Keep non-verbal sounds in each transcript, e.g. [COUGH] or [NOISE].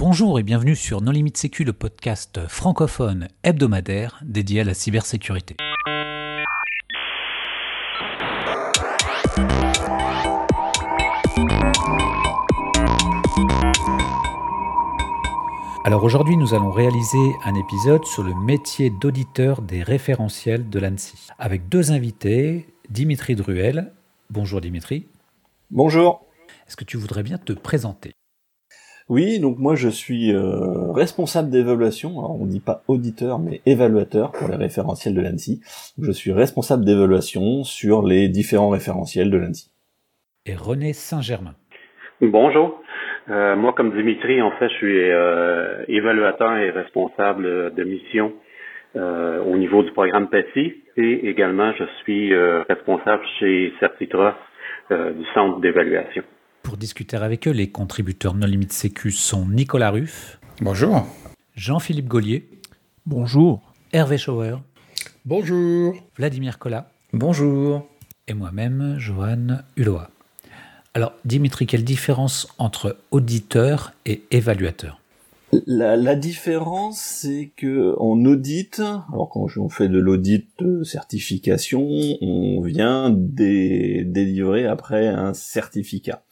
Bonjour et bienvenue sur Non Limite Sécu, le podcast francophone hebdomadaire dédié à la cybersécurité. Alors aujourd'hui, nous allons réaliser un épisode sur le métier d'auditeur des référentiels de l'ANSI avec deux invités, Dimitri Druel. Bonjour Dimitri. Bonjour. Est-ce que tu voudrais bien te présenter? Oui, donc moi je suis euh, responsable d'évaluation. Alors on dit pas auditeur, mais évaluateur pour les référentiels de l'ANSI. Je suis responsable d'évaluation sur les différents référentiels de l'ANSI. Et René Saint-Germain. Bonjour. Euh, moi, comme Dimitri, en fait, je suis euh, évaluateur et responsable de mission euh, au niveau du programme PACI et également je suis euh, responsable chez Certitros euh, du centre d'évaluation. Pour discuter avec eux, les contributeurs Non Limite Sécu sont Nicolas Ruff. Bonjour. Jean-Philippe Gaulier. Bonjour. Hervé Schauer. Bonjour. Vladimir Collat. Bonjour. Et moi-même, Johan Hulot. Alors, Dimitri, quelle différence entre auditeur et évaluateur? La, différence, c'est que en audit, alors quand on fait de l'audit certification, on vient dé délivrer après un certificat.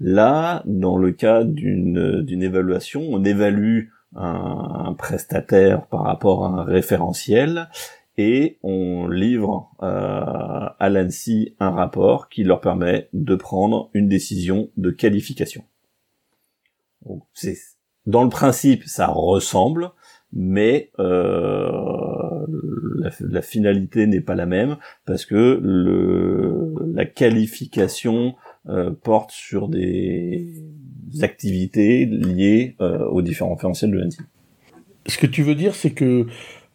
Là, dans le cas d'une évaluation, on évalue un, prestataire par rapport à un référentiel et on livre euh, à l'ANSI un rapport qui leur permet de prendre une décision de qualification. Dans le principe, ça ressemble, mais euh, la, finalité n'est pas la même parce que le, la qualification euh, porte sur des activités liées euh, aux différents référentiels de l'ANSI. Ce que tu veux dire, c'est que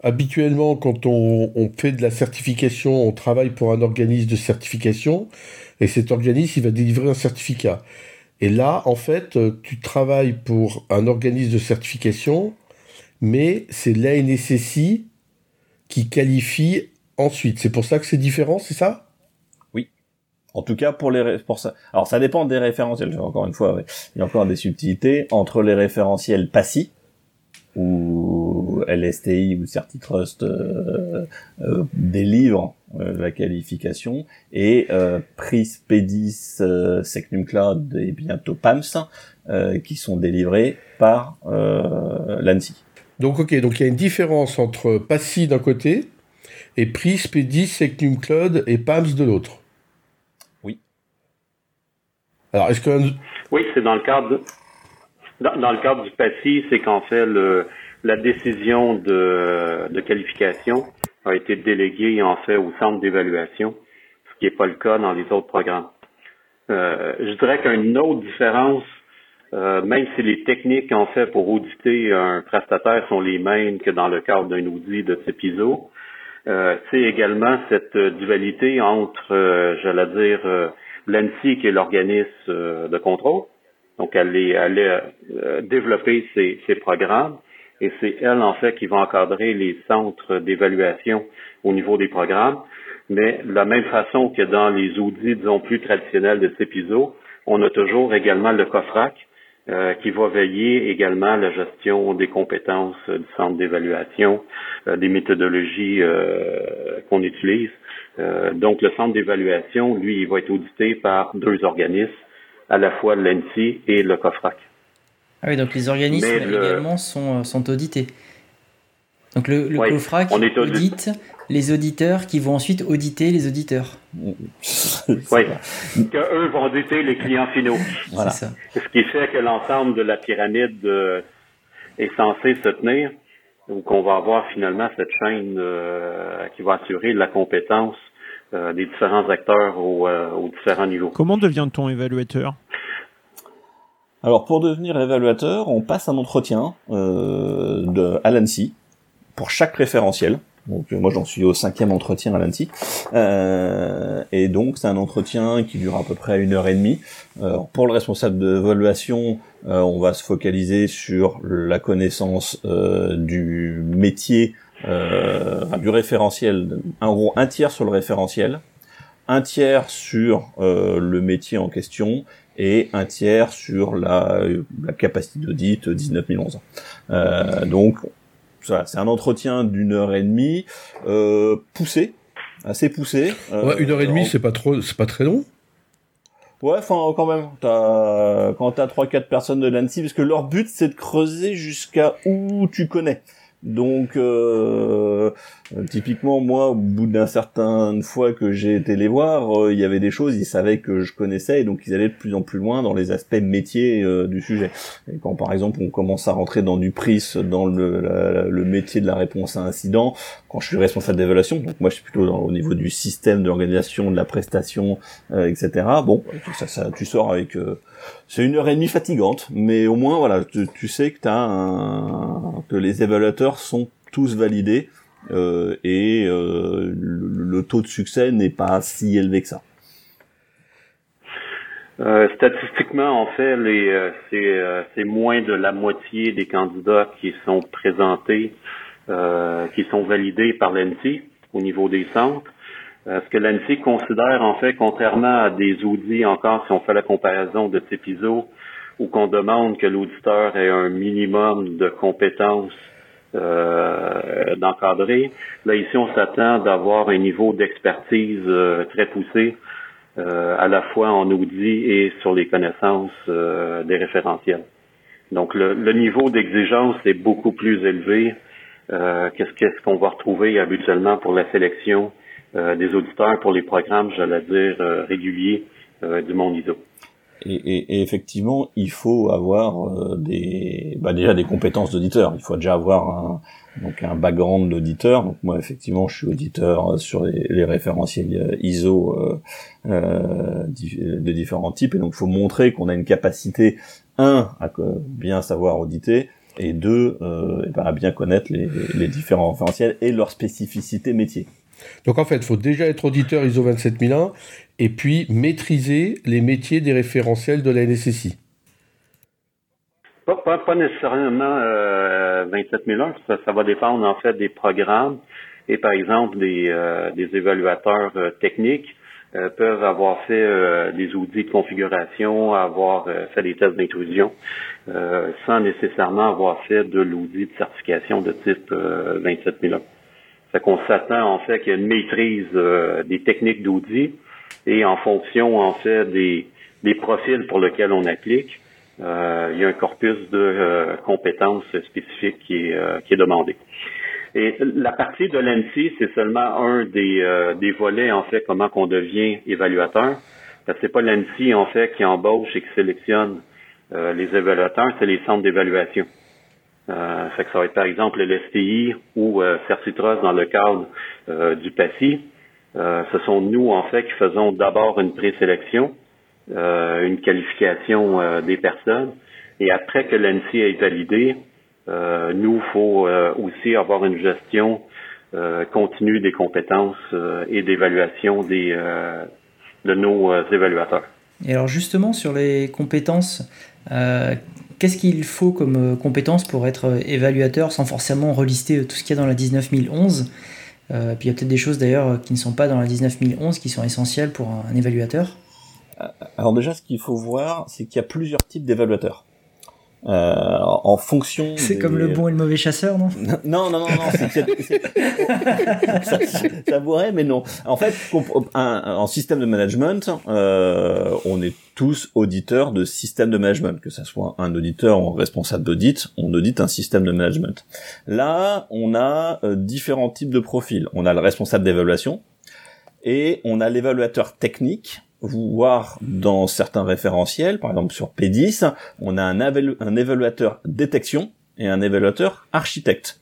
habituellement, quand on, on, fait de la certification, on travaille pour un organisme de certification, et cet organisme, il va délivrer un certificat. Et là, en fait, tu travailles pour un organisme de certification, mais c'est l'ANSSI qui qualifie ensuite. C'est pour ça que c'est différent, c'est ça? Oui. En tout cas, pour les pour ça. Alors, ça dépend des référentiels. Encore une fois, il y a encore des subtilités entre les référentiels PASSI ou LSTI ou CertiTrust euh, euh, délivrent euh, la qualification et euh, PRIS, PEDIS, euh, Secnum Cloud et bientôt PAMS euh, qui sont délivrés par euh, l'ANSI. Donc ok, donc il y a une différence entre PASSI d'un côté et PRIS, PEDIS, Secnum Cloud et PAMS de l'autre. Oui. Alors est-ce que oui, c'est dans le cadre de... Dans, dans, le cadre du PASSI, c'est qu'en fait, le, la décision de, de, qualification a été déléguée en fait au centre d'évaluation, ce qui n'est pas le cas dans les autres programmes. Euh, je dirais qu'une autre différence, euh, même si les techniques en fait pour auditer un prestataire sont les mêmes que dans le cadre d'un audit de type ISO, euh, c'est également cette dualité entre, j'allais dire, l'ANSI qui est l'organisme de contrôle, donc, elle, est, elle ses, ses, programmes et c'est elle, en fait, qui va encadrer les centres d'évaluation au niveau des programmes. Mais de la même façon que dans les audits, disons, plus traditionnels de CEPISO, on a toujours également le COFRAC euh, qui va veiller également à la gestion des compétences du centre d'évaluation, euh, des méthodologies euh, qu'on utilise. donc, le centre d'évaluation, lui, il va être audité par deux organismes à la fois l'ANSI et le COFRAC. Ah oui, donc les organismes le... également sont, sont audités. Donc le, le oui, COFRAC on est audite les auditeurs qui vont ensuite auditer les auditeurs. [LAUGHS] oui, qu'eux vont auditer les clients finaux. [LAUGHS] Voilà. Ça. Ce qui fait que l'ensemble de la pyramide euh, est censé se tenir. Donc on va avoir finalement cette chaîne euh, qui va assurer la compétence euh, des différents acteurs au, euh, aux différents niveaux. Comment devient-on évaluateur? Alors pour devenir évaluateur, on passe un entretien euh, à l'ANSI pour chaque référentiel. Donc moi j'en suis au cinquième entretien à l'ANSI. Euh, et donc c'est un entretien qui dure à peu près une heure et demie. Euh, pour le responsable d'évaluation, euh, on va se focaliser sur la connaissance du métier euh, du référentiel, en gros un tiers sur le référentiel, un tiers sur euh, le métier en question et un tiers sur la, la capacité d'audit 19011. Euh, donc voilà, c'est un entretien d'une heure et demie, euh, poussé, assez poussé. Euh, ouais, une heure et demie, c'est pas trop, c'est pas très long. Ouais, enfin quand même. T'as quand t'as trois quatre personnes de l'ANSI, parce que leur but c'est de creuser jusqu'à où tu connais. Donc, euh, typiquement, moi, au bout d'un certain fois que j'ai été les voir, euh, il y avait des choses, ils savaient que je connaissais, et donc ils allaient de plus en plus loin dans les aspects métiers euh, du sujet. Et quand, par exemple, on commence à rentrer dans du PRIS, dans le, le, métier de la réponse à incident, quand je suis responsable d'évaluation, donc moi je suis plutôt dans, au niveau du système d'organisation, de la prestation, etc. Bon, ça, ça, tu sors avec c'est une heure et demie fatigante, mais au moins voilà, tu, sais que as un, que les évaluateurs sont tous validés euh, et euh, le, taux de succès n'est pas si élevé que ça. Euh, statistiquement, en fait, les, c'est, moins de la moitié des candidats qui sont présentés, qui sont validés par l'ENSI au niveau des centres. Euh, ce que l'ANSI considère, en fait, contrairement à des audits encore, si on fait la comparaison de type ISO, où qu'on demande que l'auditeur ait un minimum de compétences euh, d'encadrer, là ici on s'attend d'avoir un niveau d'expertise euh, très poussé, à la fois en audit et sur les connaissances des référentiels. Donc le, le niveau d'exigence est beaucoup plus élevé qu'est-ce qu'on va retrouver habituellement pour la sélection des auditeurs pour les programmes, j'allais dire, euh, réguliers euh, du monde ISO. Et, et, et, effectivement, il faut avoir des, bah déjà des compétences d'auditeur. Il faut déjà avoir un, donc un background d'auditeur. Donc moi, effectivement, je suis auditeur sur les, les référentiels ISO euh, de différents types, et donc il faut montrer qu'on a une capacité un à bien savoir auditer, et deux euh, eh ben, à bien connaître les, les différents référentiels et leurs spécificités métiers. Donc en fait, il faut déjà être auditeur ISO 27001 et puis maîtriser les métiers des référentiels de la NSSI. Pas, pas, nécessairement euh, 27001, ça, ça va dépendre en fait des programmes et par exemple des, euh, évaluateurs euh, techniques euh, peuvent avoir fait des outils de configuration, avoir fait des tests d'intrusion, sans nécessairement avoir fait de l'audit de certification de type 27001. Fait qu'on s'attend en fait qu'il y ait une maîtrise euh, des techniques d'audit et en fonction en fait des, des profils pour lesquels on applique, euh, il y a un corpus de euh, compétences spécifiques qui est, qui est demandé. Et la partie de l'ANSI, c'est seulement un des, des volets en fait comment qu'on devient évaluateur. C'est pas l'ANSI en fait qui embauche et qui sélectionne les évaluateurs, c'est les centres d'évaluation. Euh, que ça va être par exemple l'STI ou euh, dans le cadre euh, du PACI. Euh, ce sont nous, en fait, qui faisons d'abord une présélection, une qualification des personnes, et après que l'ANSI est validé, nous, faut aussi avoir une gestion continue des compétences et d'évaluation des de nos évaluateurs. Et alors justement sur les compétences, Qu'est-ce qu'il faut comme euh, compétence pour être euh, évaluateur sans forcément relister euh, tout ce qu'il y a dans la 19011 euh, Puis il y a peut-être des choses d'ailleurs qui ne sont pas dans la 19011 qui sont essentielles pour un, évaluateur. Alors déjà, ce qu'il faut voir, c'est qu'il y a plusieurs types d'évaluateurs. Euh, en fonction. C'est comme le bon et le mauvais chasseur, non? [LAUGHS] Non, non, non, non. c'est, ça, ça pourrait, mais non. En fait, en système de management, euh, on est tous auditeurs de système de management, que ce soit un auditeur ou un responsable d'audit, on audite un système de management. Là, on a euh, différents types de profils. On a le responsable d'évaluation et on a l'évaluateur technique voir dans certains référentiels, par exemple sur P10, on a un, évaluateur détection et un évaluateur architecte.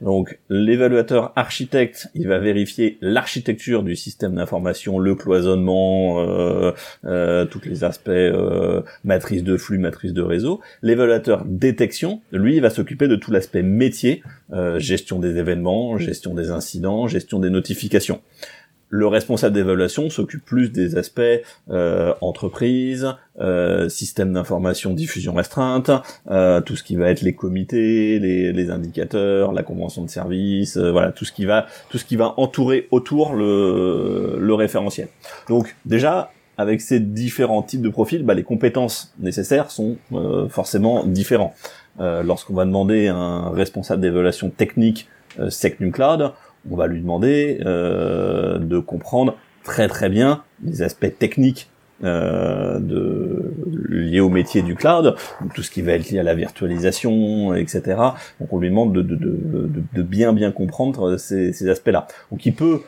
Donc l'évaluateur architecte, il va vérifier l'architecture du système d'information, le cloisonnement, euh, euh, tous les aspects euh, matrice de flux, matrice de réseau. L'évaluateur détection, lui, il va s'occuper de tout l'aspect métier, euh, gestion des événements, gestion des incidents, gestion des notifications le responsable d'évaluation s'occupe plus des aspects euh, entreprise, euh, système d'information diffusion restreinte, euh, tout ce qui va être les comités, les, indicateurs, la convention de service, euh, voilà tout ce qui va tout ce qui va entourer autour le, référentiel. Donc déjà avec ces différents types de profils, bah, les compétences nécessaires sont forcément différents. Lorsqu'on va demander un responsable d'évaluation technique euh, Cloud, on va lui demander de comprendre très très bien les aspects techniques euh, de, lié au métier du cloud, tout ce qui va être lié à la virtualisation, etc. Donc on lui demande de, de, de, de bien bien comprendre ces, ces aspects-là. Donc il peut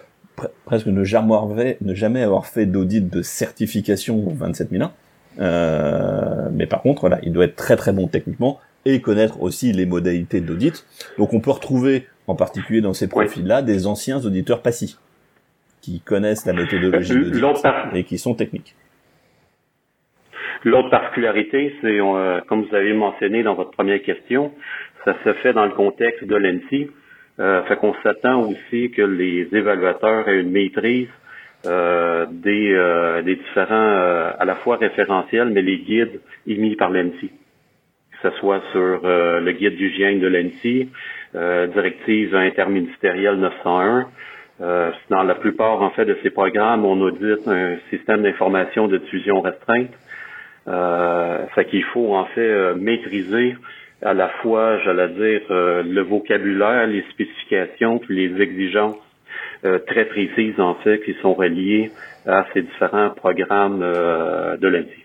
presque ne jamais, ne jamais avoir fait d'audit de certification 27001, euh, mais par contre, voilà, il doit être très très bon techniquement et connaître aussi les modalités d'audit. Donc on peut retrouver, en particulier dans ces profils-là, des anciens auditeurs passifs qui connaissent la méthodologie euh, et qui sont techniques. L'autre particularité, c'est, euh, comme vous avez mentionné dans votre première question, ça se fait dans le contexte de l'ENSI. Euh, fait qu'on s'attend aussi que les évaluateurs aient une maîtrise euh, des, euh, des différents, à la fois référentiels, mais les guides émis par l'ENSI. Que ce soit sur le guide d'hygiène de l'ENSI, directive interministérielle 901, dans la plupart, en fait, de ces programmes, on audite un système d'information de diffusion restreinte. Euh, fait qu'il faut en fait euh, maîtriser à la fois, j'allais dire, euh, le vocabulaire, les spécifications, puis les exigences euh, très précises en fait qui sont reliées à ces différents programmes de l'ANSI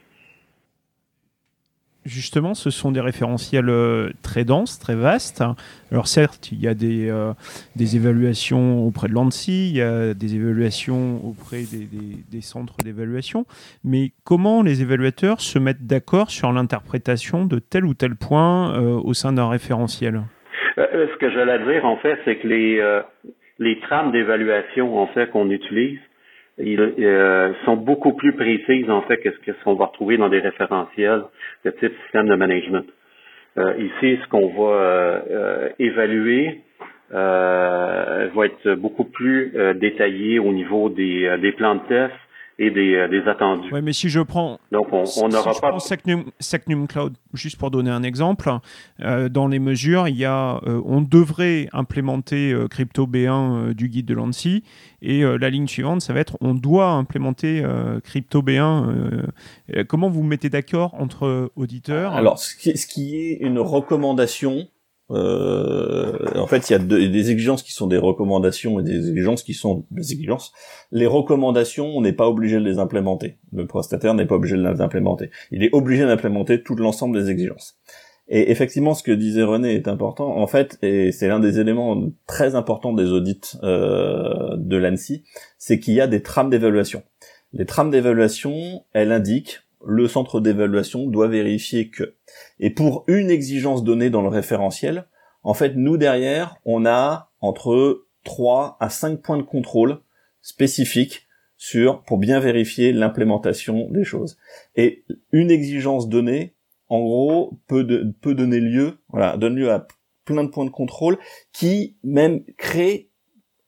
justement, ce sont des référentiels euh, très denses, très vastes. Alors certes, il y a des, euh, des évaluations auprès de l'ANSI, il y a des évaluations auprès des, des, centres d'évaluation, mais comment les évaluateurs se mettent d'accord sur l'interprétation de tel ou tel point euh, au sein d'un référentiel? Ce que j'allais dire, en fait, c'est que les, les trames d'évaluation en fait qu'on utilise, ils euh, sont beaucoup plus précises en fait que ce qu'on va retrouver dans des référentiels de type système de management. Euh, ici, ce qu'on va euh, évaluer va être beaucoup plus détaillé au niveau des, des plans de test et des, euh, des attendus. Oui, mais si je prends, Donc on, on si pas... je prends Secnum, Cloud, juste pour donner un exemple, euh, dans les mesures, il y a, euh, on devrait implémenter euh, Crypto B1 du guide de l'ANSI, et la ligne suivante, ça va être on doit implémenter Crypto B1. comment vous mettez d'accord entre auditeurs? Alors, ce qui, ce qui est une recommandation euh, en fait, il y a des exigences qui sont des recommandations et des exigences qui sont des exigences. Les recommandations, on n'est pas obligé de les implémenter. Le prestataire n'est pas obligé de les implémenter. Il est obligé d'implémenter tout l'ensemble des exigences. Et effectivement, ce que disait René est important. En fait, et c'est l'un des éléments très importants des audits euh, de l'ANSI, c'est qu'il y a des trames d'évaluation. Les trames d'évaluation, elles indiquent le centre d'évaluation doit vérifier que. Et pour une exigence donnée dans le référentiel, en fait, nous derrière, on a entre 3 à 5 points de contrôle spécifiques sur, pour bien vérifier l'implémentation des choses. Et une exigence donnée, en gros, peut, donner lieu, voilà, donne lieu à plein de points de contrôle qui même créent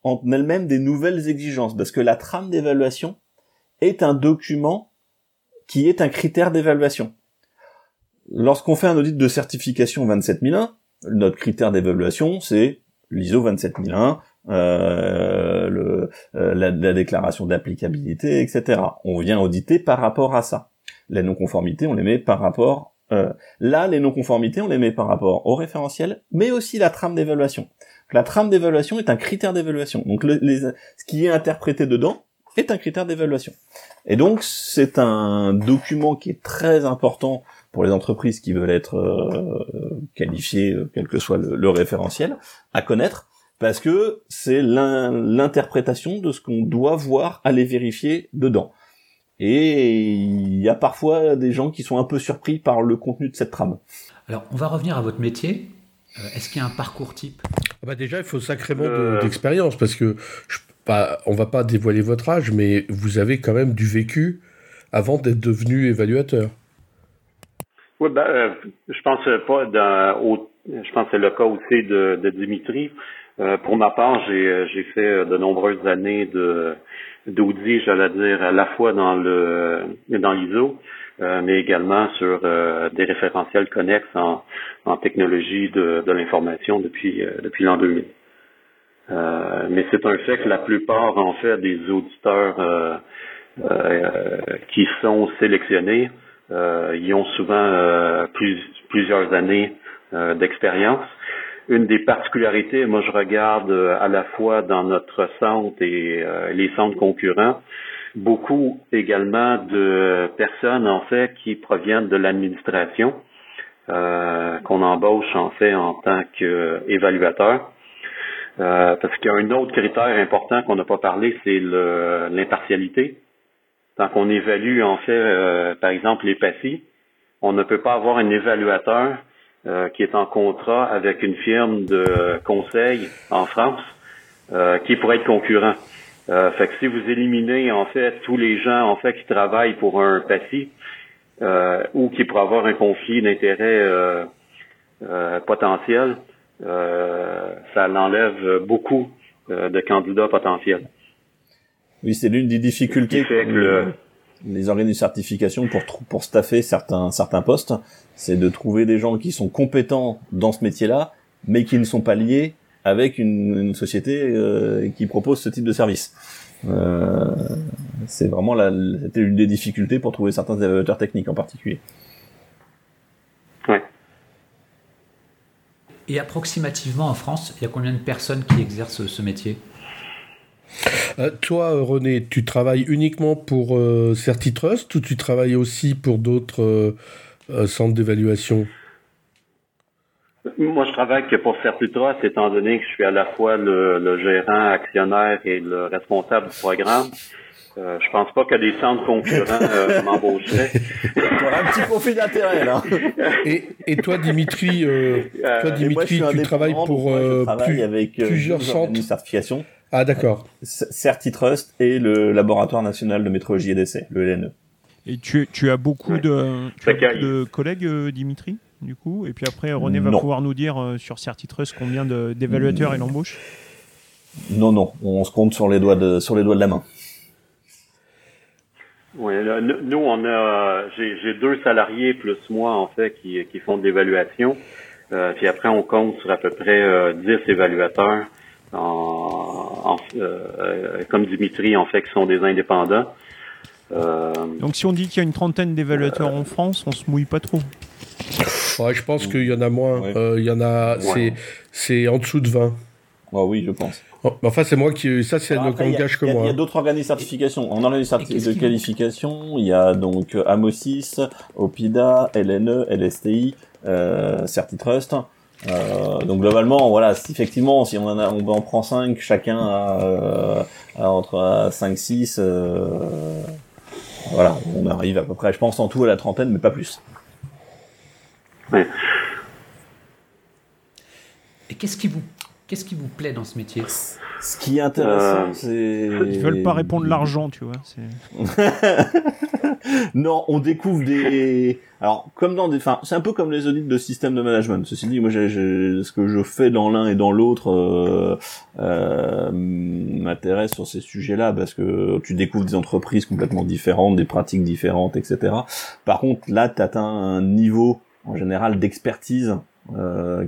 en elle-même des nouvelles exigences parce que la trame d'évaluation est un document qui est un critère d'évaluation. Lorsqu'on fait un audit de certification 27001, notre critère d'évaluation, c'est l'ISO 27001, euh, le, euh, la, déclaration d'applicabilité, etc. On vient auditer par rapport à ça. Les non-conformités, on les met par rapport... Euh, là, les non-conformités, on les met par rapport au référentiel, mais aussi la trame d'évaluation. La trame d'évaluation est un critère d'évaluation. Donc ce qui est interprété dedans est un critère d'évaluation. Et donc c'est un document qui est très important pour les entreprises qui veulent être euh, qualifiées, euh, quel que soit le, référentiel, à connaître, parce que c'est l'interprétation de ce qu'on doit voir, aller vérifier dedans. Et il y a parfois des gens qui sont un peu surpris par le contenu de cette trame. Alors, on va revenir à votre métier. Euh, est-ce qu'il y a un parcours type? Ah bah Déjà, il faut sacrément d'expérience, parce que je pas, on va pas dévoiler votre âge, mais vous avez quand même du vécu avant d'être devenu évaluateur. Oui, ben, euh, je pense pas dans, je pense c'est le cas aussi de, Dimitri. Euh, pour ma part, j'ai, j'ai fait de nombreuses années de d'audit, j'allais dire, à la fois dans le dans l'ISO, euh, mais également sur des référentiels connexes en, en technologie de, de l'information depuis depuis l'an 2000. Euh, mais c'est un fait que la plupart, en fait, des auditeurs euh, qui sont sélectionnés, ils ont souvent plusieurs années d'expérience. Une des particularités, moi je regarde à la fois dans notre centre et les centres concurrents, beaucoup également de personnes en fait qui proviennent de l'administration euh, qu'on embauche en fait en tant qu'évaluateur. Euh, parce qu'il y a un autre critère important qu'on n'a pas parlé, c'est l'impartialité. Tant qu'on évalue en fait, euh, par exemple, les PACI, on ne peut pas avoir un évaluateur qui est en contrat avec une firme de conseil en France qui pourrait être concurrent. Euh, fait que si vous éliminez en fait tous les gens en fait qui travaillent pour un euh, ou qui pourraient avoir un conflit d'intérêt euh, euh potentiel, euh, ça l'enlève beaucoup de candidats potentiels. Oui, c'est l'une des difficultés que le... les organismes de certification pour pour staffer certains certains postes, c'est de trouver des gens qui sont compétents dans ce métier-là, mais qui ne sont pas liés avec une, une société euh, qui propose ce type de service. Euh, c'est vraiment la, c'était une des difficultés pour trouver certains évaluateurs techniques en particulier. Ouais. Et approximativement en France, il y a combien de personnes qui exercent ce métier? Euh, toi, René, tu travailles uniquement pour euh, Certitrust ou tu travailles aussi pour d'autres euh, centres d'évaluation? Moi, je travaille que pour Certitrust, étant donné que je suis à la fois le, gérant, actionnaire et le responsable du programme. Euh, je pense pas que des centres concurrents euh, [LAUGHS] m'embaucheraient. un petit profil d'intérêt là. Et, toi, Dimitri, euh, toi, Dimitri, tu travailles pour euh, avec plusieurs centres de certification. Ah d'accord. Certitrust et le laboratoire national de métrologie et d'essai, le LNE. Et tu, tu as beaucoup de, tu as beaucoup de collègues, Dimitri du coup? Et puis après, René va pouvoir nous dire euh, sur Certitrust combien d'évaluateurs il embauche. Non, non, on se compte sur les doigts de, sur les doigts de la main. Oui, nous, on a, j'ai deux salariés plus moi, en fait, qui, qui font de l'évaluation. Euh, puis après, on compte sur à peu près euh, 10 évaluateurs, en, euh, comme Dimitri, en fait, qui sont des indépendants. Donc si on dit qu'il y a une trentaine d'évaluateurs en France, on se mouille pas trop. Ouais, je pense qu'il y en a moins. Euh, il y en a, c'est en dessous de 20. Oh, oui, je pense. Enfin, c'est moi qui. Ça, c'est le langage que moi. Il y a, hein. d'autres organismes de certification. En organisme de qualification, il y a donc euh, Amosis, Opida, LNE, LSTI, euh, Certitrust. Euh, donc globalement, voilà, effectivement, si on en, a, on en prend 5, chacun a, euh, entre 5, 6, euh, voilà, on arrive à peu près, je pense, en tout à la trentaine, mais pas plus. Et qu'est-ce qui vous Qu'est-ce qui vous plaît dans ce métier Ce qui est intéressant, euh, c'est. Ils veulent pas répondre l'argent, tu vois. [LAUGHS] non, on découvre des. Alors, comme dans des. Enfin, c'est un peu comme les audits de système de management. Ceci dit, moi, j'ai, ce que je fais dans l'un et dans l'autre euh, euh, m'intéresse sur ces sujets-là parce que tu découvres des entreprises complètement différentes, des pratiques différentes, etc. Par contre, là, tu atteins un niveau en général d'expertise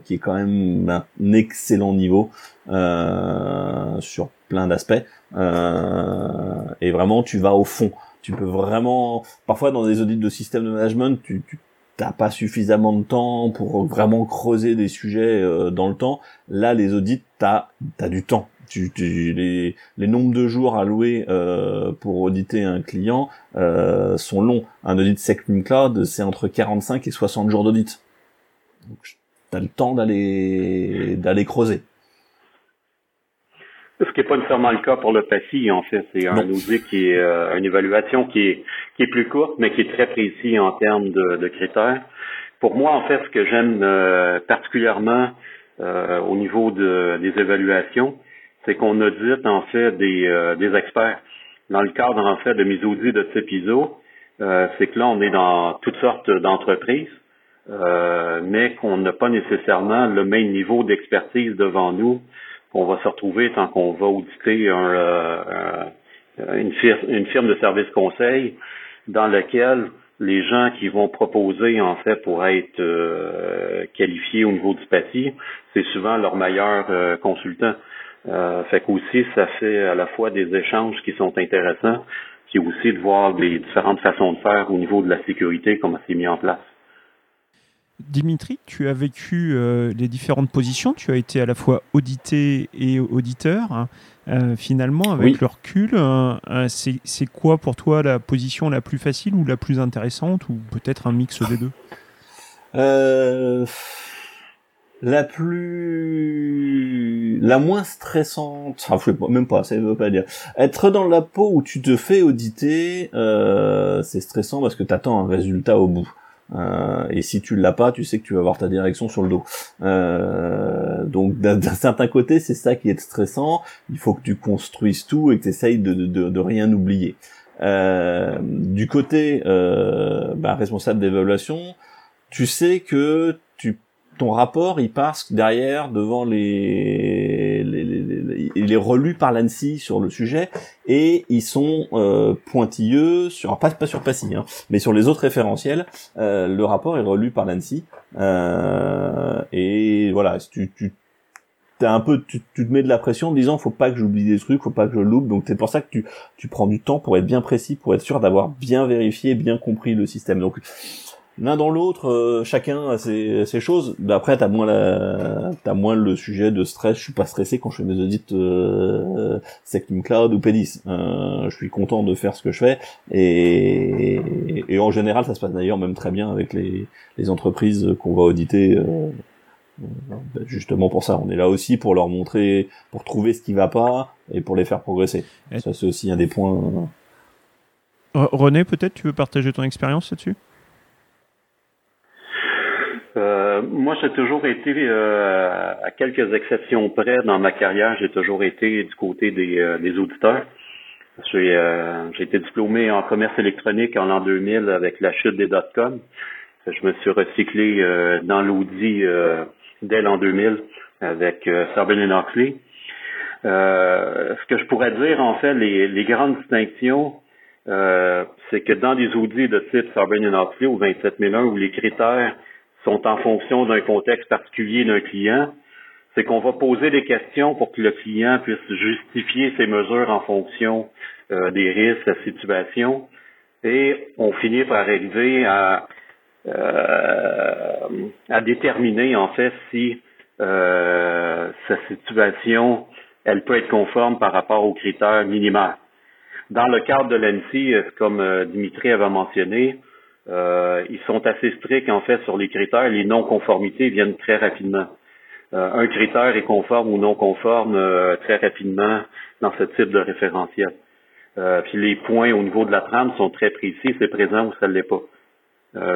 qui est quand même un excellent niveau euh, sur plein d'aspects euh, et vraiment tu vas au fond tu peux vraiment parfois dans des audits de système de management tu, tu t'as pas suffisamment de temps pour vraiment creuser des sujets euh, dans le temps là les audits t'as as du temps tu, tu, les, les nombres de jours alloués euh, pour auditer un client euh, sont longs. Un audit Second Cloud, c'est entre 45 et 60 jours d'audit. T'as le temps d'aller d'aller creuser. Ce qui n'est pas nécessairement le cas pour le PACI, en fait. C'est un audit qui est euh, une évaluation qui est, qui est plus courte, mais qui est très précis en termes de, de critères. Pour moi, en fait, ce que j'aime euh, particulièrement euh, au niveau de, des évaluations, c'est qu'on audite en fait des, des experts. Dans le cadre en fait de mes audits de type ISO, c'est que là on est dans toutes sortes d'entreprises, euh, mais qu'on n'a pas nécessairement le même niveau d'expertise devant nous qu'on va se retrouver tant qu'on va auditer un, une, firme, une firme de service conseil dans laquelle les gens qui vont proposer en fait pour être qualifiés au niveau du PATI, c'est souvent leurs meilleurs consultants. Euh, fait qu'aussi, ça fait à la fois des échanges qui sont intéressants puis aussi de voir les différentes façons de faire au niveau de la sécurité, comment c'est mis en place. Dimitri, tu as vécu euh, les différentes positions, tu as été à la fois audité et auditeur. Euh, finalement, avec le recul, euh, c'est quoi pour toi la position la plus facile ou la plus intéressante, ou peut-être un mix des deux? La plus... La moins stressante, enfin, je sais pas, même pas, ça veut pas dire. Être dans la peau où tu te fais auditer, c'est stressant parce que tu attends un résultat au bout. Euh, et si tu l'as pas, tu sais que tu vas avoir ta direction sur le dos. Euh, donc d'un certain côté, c'est ça qui est stressant. Il faut que tu construises tout et que tu essayes de, de, de, rien oublier. Euh, du côté euh, bah, responsable d'évaluation, tu sais que tu ton rapport il passe derrière devant les, il est relu par l'ANSI sur le sujet et ils sont euh, pointilleux sur pas pas sur Passy hein, mais sur les autres référentiels. Euh, le rapport est relu par l'ANSI euh, et voilà tu, tu un peu tu, tu, te mets de la pression en disant faut pas que j'oublie des trucs faut pas que je loupe donc c'est pour ça que tu tu prends du temps pour être bien précis pour être sûr d'avoir bien vérifié bien compris le système. Donc l'un dans l'autre, euh, chacun a ses, ses choses. Après, t'as moins la, t'as moins le sujet de stress. Je suis pas stressé quand je fais mes audits euh, Sectum Cloud ou P10. Euh, je suis content de faire ce que je fais et, et, en général, ça se passe d'ailleurs même très bien avec les, les entreprises qu'on va auditer. Euh, ben, justement pour ça, on est là aussi pour leur montrer, pour trouver ce qui va pas et pour les faire progresser. Ça, c'est aussi un des points. René, peut-être tu veux partager ton expérience là-dessus? Euh, moi, j'ai toujours été, euh, à quelques exceptions près dans ma carrière, j'ai toujours été du côté des, euh, des auditeurs. J'ai, été diplômé en commerce électronique en l'an 2000 avec la chute des dot-com. Je me suis recyclé dans l'audit dès l'an 2000 avec Sarbanes et Oxley. ce que je pourrais dire, en fait, les, les grandes distinctions, c'est que dans des audits de type Sarbanes Oxley ou 27001 où les critères sont en fonction d'un contexte particulier d'un client, c'est qu'on va poser des questions pour que le client puisse justifier ses mesures en fonction euh, des risques, de la situation, et on finit par arriver à, euh, à déterminer en fait si euh, sa situation elle peut être conforme par rapport aux critères minimaux. Dans le cadre de l'ANSI, comme Dimitri avait mentionné, euh, ils sont assez stricts en fait sur les critères. Les non-conformités viennent très rapidement. Euh, un critère est conforme ou non conforme euh, très rapidement dans ce type de référentiel. puis les points au niveau de la trame sont très précis, c'est présent ou ça ne l'est pas.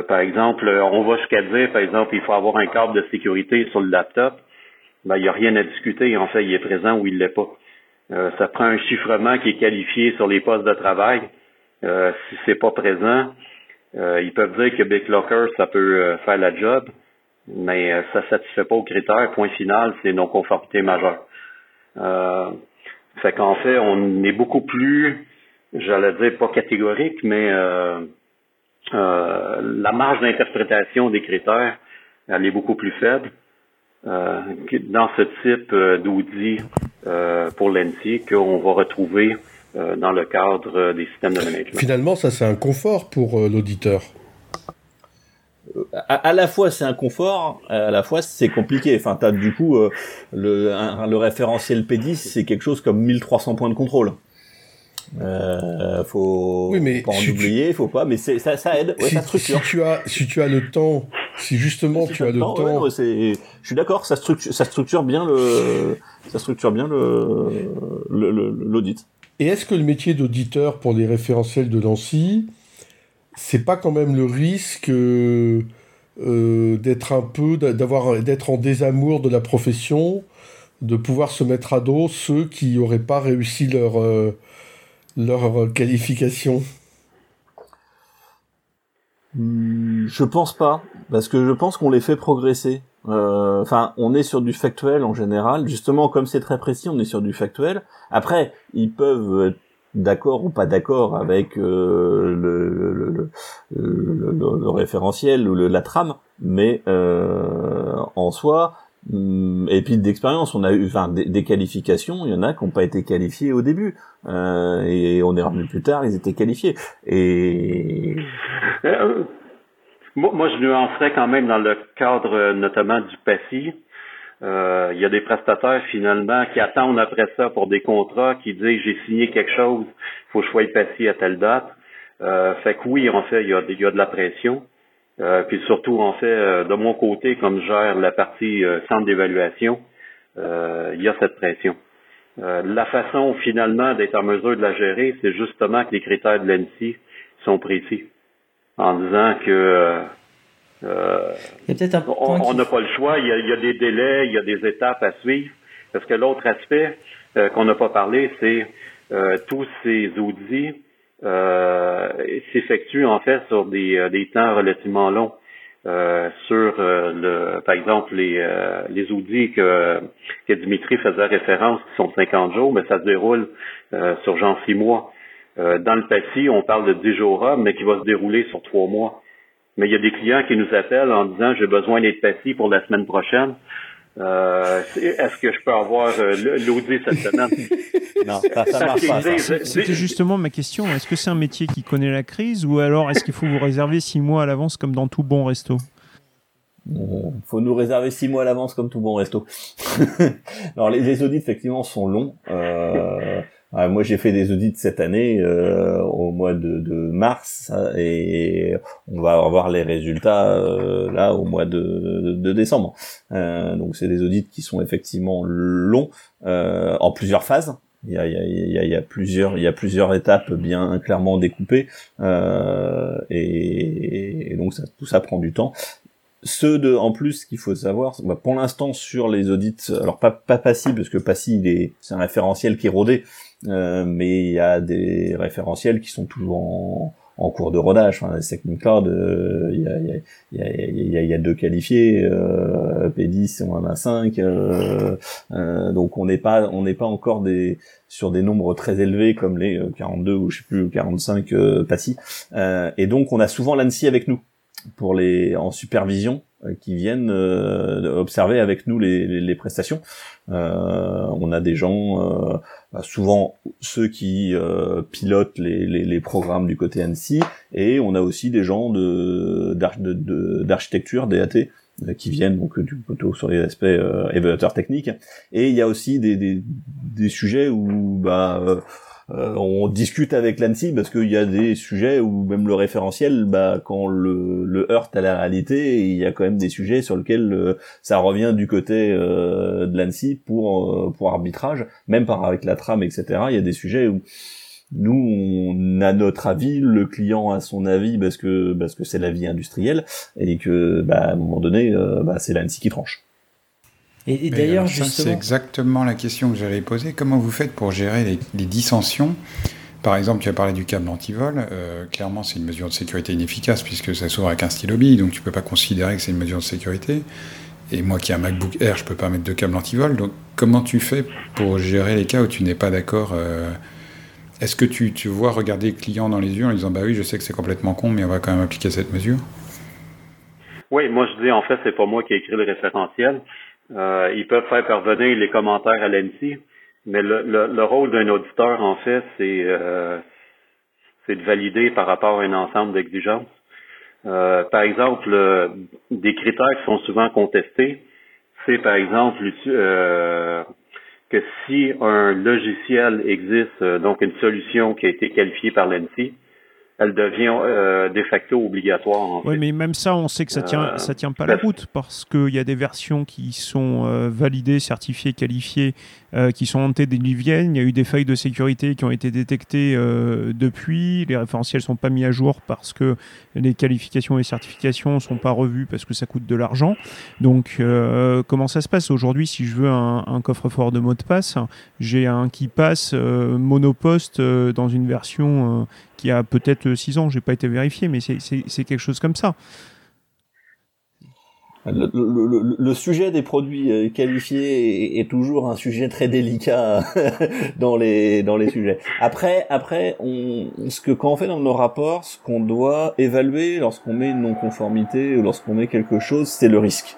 par exemple, on va jusqu'à dire, par exemple, il faut avoir un câble de sécurité sur le laptop. Ben, il n'y a rien à discuter. En fait, il est présent ou il ne l'est pas. ça prend un chiffrement qui est qualifié sur les postes de travail. si c'est pas présent, euh, ils peuvent dire que BitLocker, ça peut euh, faire la job, mais euh, ça ne satisfait pas aux critères. Point final, c'est non-conformité majeure. Fait qu'en fait, on est beaucoup plus, j'allais dire pas catégorique, mais la marge d'interprétation des critères, elle est beaucoup plus faible. dans ce type d'audit pour l'ENSI qu'on va retrouver dans le cadre des systèmes de management. Finalement, ça c'est un confort pour euh, l'auditeur. Euh, à, la fois c'est un confort, à la fois c'est compliqué. Enfin, t'as du coup le, le référentiel P10, c'est quelque chose comme 1300 points de contrôle. Euh, faut, oui, mais faut pas en oublier, il faut pas, mais ça, ça aide, ouais, si, ça structure. Si tu as, si tu as le temps, si justement tu as le temps, temps... je suis d'accord, ça structure, ça structure bien le, ça structure bien le, l'audit. Et est-ce que le métier d'auditeur pour les référentiels de Nancy, c'est pas quand même le risque euh, d'être un peu, d'avoir, d'être en désamour de la profession, de pouvoir se mettre à dos ceux qui n'auraient pas réussi leur, euh, leur qualification? Hmm, Je pense pas, parce que je pense qu'on les fait progresser. Euh, enfin, on est sur du factuel en général. Justement, comme c'est très précis, on est sur du factuel. Après, ils peuvent être d'accord ou pas d'accord avec euh, le, le, référentiel ou la trame, mais euh, en soi, hum, et puis d'expérience, on a eu, des, qualifications. Il y en a qui n'ont pas été qualifiés au début, euh, et on est revenu plus tard, ils étaient qualifiés. Et euh, moi, je nuancerais quand même dans le cadre notamment du PASI. Euh, il y a des prestataires finalement qui attendent après ça pour des contrats, qui disent j'ai signé quelque chose, il faut que je sois PASI à telle date. Euh, fait que oui, en fait, il y a, il y a de la pression. Euh, puis surtout, en fait, euh, de mon côté, comme je gère la partie euh, centre d'évaluation, il y a cette pression. la façon finalement d'être en mesure de la gérer, c'est justement que les critères de l'ENSI sont précis. En disant que on n'a pas le choix, il y, a, il y, a, des délais, il y a des étapes à suivre. Parce que l'autre aspect qu'on n'a pas parlé, c'est tous ces outils euh, s'effectue en fait sur des, euh, des temps relativement longs. Euh, sur le, par exemple les, les outils que, que Dimitri faisait référence qui sont 50 jours, mais ça se déroule sur genre 6 mois. Dans le PASI, on parle de 10 jours mais qui va se dérouler sur 3 mois. Mais il y a des clients qui nous appellent en disant j'ai besoin d'être PASI pour la semaine prochaine. Euh, est-ce que je peux avoir euh, l'audit cette semaine? [LAUGHS] non, ça, marche pas. C'était justement ma question. Est-ce que c'est un métier qui connaît la crise ou alors est-ce qu'il faut vous réserver six mois à l'avance comme dans tout bon resto? Il faut nous réserver six mois à l'avance comme tout bon resto. [LAUGHS] alors les, les, audits effectivement sont longs. Euh, moi, j'ai fait des audits cette année euh, au mois de, de, mars et on va avoir les résultats euh, là au mois de, de décembre. Euh, donc, c'est des audits qui sont effectivement longs euh, en plusieurs phases. Il y, a, il, y a, il y a, plusieurs, il y a plusieurs étapes bien clairement découpées euh, et, et, donc ça, tout ça prend du temps ceux de en plus qu'il faut savoir bah, pour l'instant sur les audits alors pas pas Passy parce que Passy c'est un référentiel qui est rodé mais il y a des référentiels qui sont toujours en, en cours de rodage. Enfin, Second Cloud, il y, a, y, a, y, a, y, a, deux qualifiés, euh, P10 on en a 5, euh, euh, donc on n'est pas on n'est pas encore des sur des nombres très élevés comme les 42 euh, ou je sais plus 45 euh, PASI. et donc on a souvent l'ANSI avec nous pour les en supervision qui viennent observer avec nous les, les, les prestations. on a des gens bah, souvent ceux qui euh, pilotent les, les, programmes du côté ANSI, et on a aussi des gens de d'architecture DAT euh, qui viennent donc du plutôt sur les aspects euh, évaluateurs techniques et il y a aussi des, des, des sujets où bah euh, on discute avec l'ANSI parce qu'il y a des sujets où même le référentiel, bah, quand le, le heurte à la réalité, il y a quand même des sujets sur lesquels euh, ça revient du côté euh, de l'ANSI pour pour arbitrage, même par avec la trame, etc. Il y a des sujets où nous on a notre avis, le client a son avis parce que parce que c'est la vie industrielle et que bah, à un moment donné, bah, c'est l'ANSI qui tranche. Et, d'ailleurs, C'est exactement la question que j'allais poser. Comment vous faites pour gérer les, dissensions Par exemple, tu as parlé du câble anti-vol. Euh, clairement, c'est une mesure de sécurité inefficace puisque ça s'ouvre avec un stylo bille, donc tu peux pas considérer que c'est une mesure de sécurité. Et moi qui ai un MacBook Air, je peux pas mettre de câble anti-vol. Donc, comment tu fais pour gérer les cas où tu n'es pas d'accord euh, Est-ce que tu, tu vois regarder le client dans les yeux en disant Bah oui, je sais que c'est complètement con, mais on va quand même appliquer cette mesure? Oui, moi je dis en fait, c'est pas moi qui ai écrit le référentiel. Euh, ils peuvent faire parvenir les commentaires à l'ANSI, mais le, le, rôle d'un auditeur, en fait, c'est euh, de valider par rapport à un ensemble d'exigences. Euh, par exemple, des critères qui sont souvent contestés, c'est par exemple que si un logiciel existe, donc une solution qui a été qualifiée par l'ANSI, elle devient euh, de facto obligatoire. oui, mais même ça, on sait que ça tient, euh, ça tient pas la route parce qu'il y a des versions qui sont euh, validées, certifiées, qualifiées, qui sont hantées des Liviennes. Il y a eu des failles de sécurité qui ont été détectées depuis. Les référentiels sont pas mis à jour parce que les qualifications et certifications sont pas revues parce que ça coûte de l'argent. Donc, comment ça se passe aujourd'hui Si je veux un, un coffre-fort de mot de passe, j'ai un qui passe monoposte dans une version qui a peut-être 6 ans, j'ai pas été vérifié, mais c'est quelque chose comme ça. Le, sujet des produits euh, qualifiés est, toujours un sujet très délicat [LAUGHS] dans les dans les sujets. Après après ce que quand on fait dans nos rapports, ce qu'on doit évaluer lorsqu'on met une non conformité ou lorsqu'on met quelque chose, c'est le risque.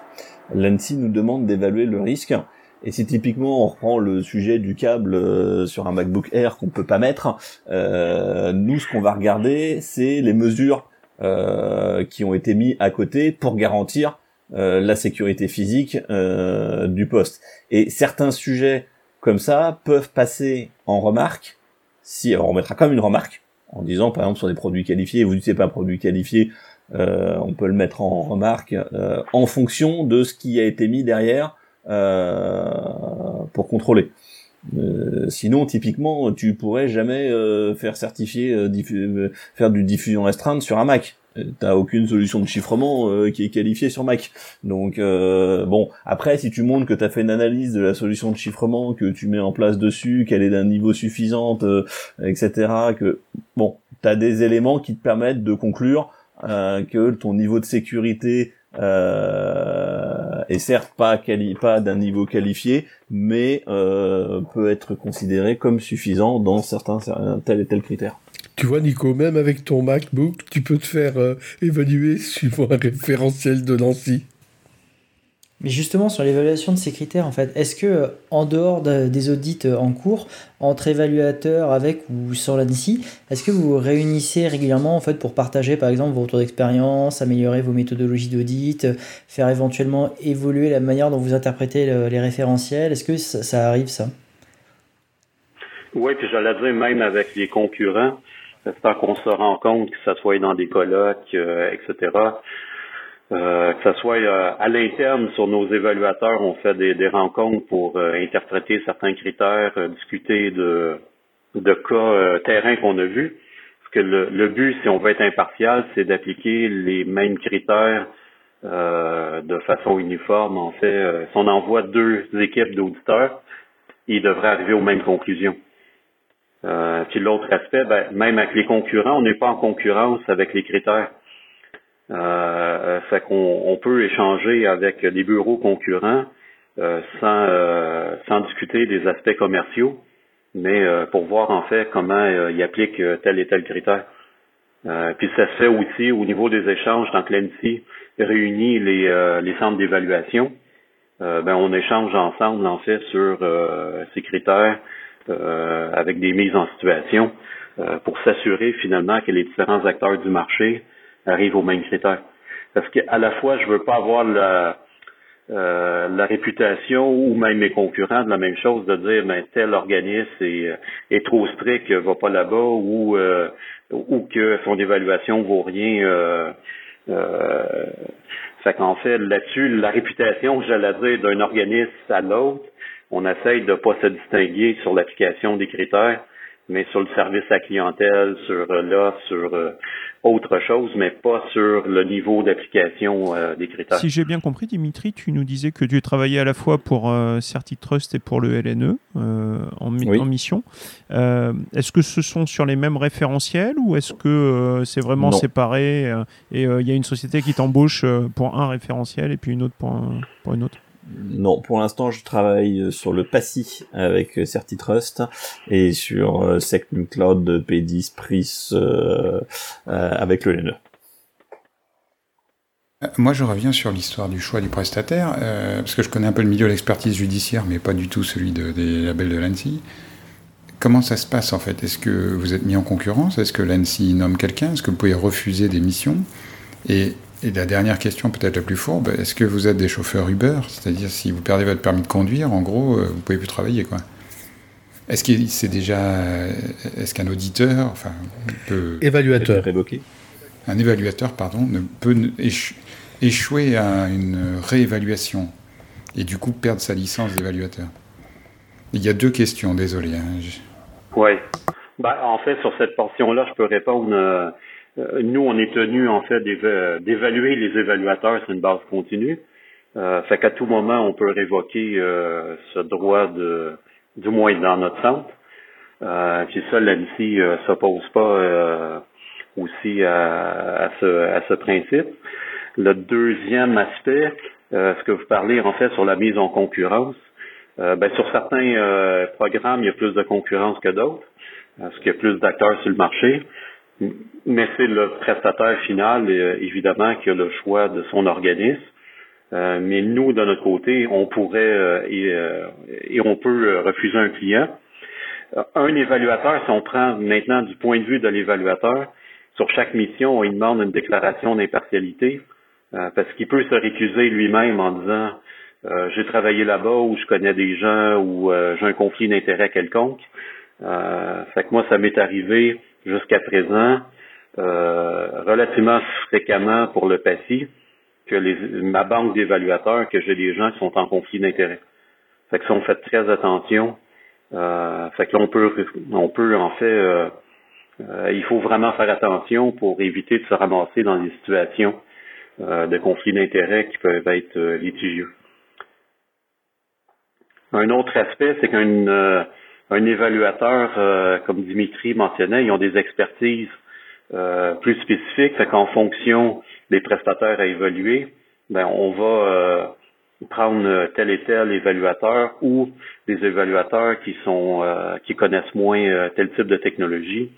l'ANSI nous demande d'évaluer le risque. Et si typiquement on reprend le sujet du câble euh, sur un MacBook Air qu'on peut pas mettre, euh, nous ce qu'on va regarder c'est les mesures euh, qui ont été mises à côté pour garantir la sécurité physique du poste. Et certains sujets comme ça peuvent passer en remarque si alors on mettra même une remarque en disant par exemple sur des produits qualifiés, vous c'est pas un produit qualifié, euh, on peut le mettre en remarque euh, en fonction de ce qui a été mis derrière euh, pour contrôler. sinon, typiquement, tu pourrais jamais faire certifier, faire du diffusion restreinte sur un Mac. T'as aucune solution de chiffrement qui est qualifiée sur Mac. Donc bon, après si tu montres que tu as fait une analyse de la solution de chiffrement que tu mets en place dessus, qu'elle est d'un niveau suffisant, etc. Que bon, t'as des éléments qui te permettent de conclure euh, que ton niveau de sécurité euh, est certes pas, pas d'un niveau qualifié, mais euh, peut être considéré comme suffisant dans certains tel et tel critère. Tu vois Nico, même avec ton MacBook, tu peux te faire euh, évaluer suivant un référentiel de Nancy. Mais justement, sur l'évaluation de ces critères, en fait, est-ce que euh, en dehors des audits euh, en cours, entre évaluateurs avec ou sans l'ANSI, est-ce que vous réunissez régulièrement en fait pour partager par exemple vos retours d'expérience, améliorer vos méthodologies d'audit, faire éventuellement évoluer la manière dont vous interprétez les référentiels? Est-ce que ça, arrive ça? Oui, puis j'allais dire même avec les concurrents, j'espère qu'on se rend compte que ça soit dans des colloques, euh, etc euh, que ce soit euh, à l'interne sur nos évaluateurs, on fait des, rencontres pour euh, interpréter certains critères, discuter de, cas terrain qu'on a vus. Parce que le, but, si on veut être impartial, c'est d'appliquer les mêmes critères de façon uniforme. En fait, si on envoie deux équipes d'auditeurs, ils devraient arriver aux mêmes conclusions. puis l'autre aspect, ben, même avec les concurrents, on n'est pas en concurrence avec les critères. Euh, fait qu'on on peut échanger avec des bureaux concurrents euh, sans, euh, sans discuter des aspects commerciaux, mais euh, pour voir en fait comment ils appliquent tel et tel critère. puis ça se fait aussi au niveau des échanges quand l'ENSI réunit les, les centres d'évaluation. ben on échange ensemble en fait sur ces critères avec des mises en situation pour s'assurer finalement que les différents acteurs du marché arrive aux mêmes critères. Parce qu'à la fois, je veux pas avoir la, euh, la réputation ou même mes concurrents de la même chose de dire ben, tel organisme est, est trop strict, va pas là-bas ou euh, ou que son évaluation vaut rien. Euh, euh, fait qu'en fait là-dessus la réputation, j'allais dire d'un organisme à l'autre, on essaye de pas se distinguer sur l'application des critères, mais sur le service à clientèle, sur l'offre, sur autre chose, mais pas sur le niveau d'application euh, des critères. Si j'ai bien compris, Dimitri, tu nous disais que tu travaillais à la fois pour euh, Certitrust et pour le LNE euh, en, mission. est-ce que ce sont sur les mêmes référentiels ou est-ce que c'est vraiment séparé et il y a une société qui t'embauche pour un référentiel et puis une autre pour, pour une autre? Non, pour l'instant, je travaille sur le PASI avec Certitrust et sur euh, Cloud, P10, PRIS euh, euh, avec le LNE. Euh, moi, je reviens sur l'histoire du choix du prestataire, parce que je connais un peu le milieu de l'expertise judiciaire, mais pas du tout celui des labels de l'ANSI. Comment ça se passe en fait? Est-ce que vous êtes mis en concurrence? Est-ce que l'ANSI nomme quelqu'un? Est-ce que vous pouvez refuser des missions? Et la dernière question, peut-être la plus fourbe, est-ce que vous êtes des chauffeurs Uber? C'est-à-dire, si vous perdez votre permis de conduire, en gros, euh, vous pouvez plus travailler, quoi. Est-ce que c'est déjà, est-ce qu'un auditeur, enfin, peut évaluateur révoqué Un évaluateur, pardon, ne peut échouer à une réévaluation et du coup perdre sa licence d'évaluateur? Il y a deux questions, désolé. Hein. Oui. Bah, en fait, sur cette portion-là, je peux répondre. Euh, nous, on est tenu en fait d'évaluer les évaluateurs sur une base continue. Euh, fait qu'à tout moment, on peut révoquer euh, ce droit de, du moins dans notre centre. Euh, puis ça, l'ANSI euh, s'oppose pas euh, aussi à, ce, à ce principe. Le deuxième aspect, ce que vous parlez en fait sur la mise en concurrence, ben, sur certains programmes, il y a plus de concurrence que d'autres, parce qu'il y a plus d'acteurs sur le marché. Mais c'est le prestataire final, euh, évidemment, qui a le choix de son organisme. mais nous, de notre côté, on pourrait et, on peut refuser un client. Un évaluateur, si on prend maintenant du point de vue de l'évaluateur, sur chaque mission, il demande une déclaration d'impartialité parce qu'il peut se récuser lui-même en disant j'ai travaillé là-bas ou je connais des gens ou j'ai un conflit d'intérêt quelconque. Euh, fait que moi, ça m'est arrivé jusqu'à présent euh, relativement fréquemment pour le PASI que les, ma banque d'évaluateurs, que j'ai des gens qui sont en conflit d'intérêt. Fait que ça, on fait très attention. Euh, fait que là, on peut, on peut en fait, euh, euh, il faut vraiment faire attention pour éviter de se ramasser dans des situations de conflit d'intérêt qui peuvent être litigieux. Un autre aspect, c'est qu'une un évaluateur, euh, comme Dimitri mentionnait, ils ont des expertises euh, plus spécifiques. Fait qu'en fonction des prestataires à évaluer, ben, on va euh, prendre tel et tel évaluateur ou des évaluateurs qui sont qui connaissent moins tel type de technologie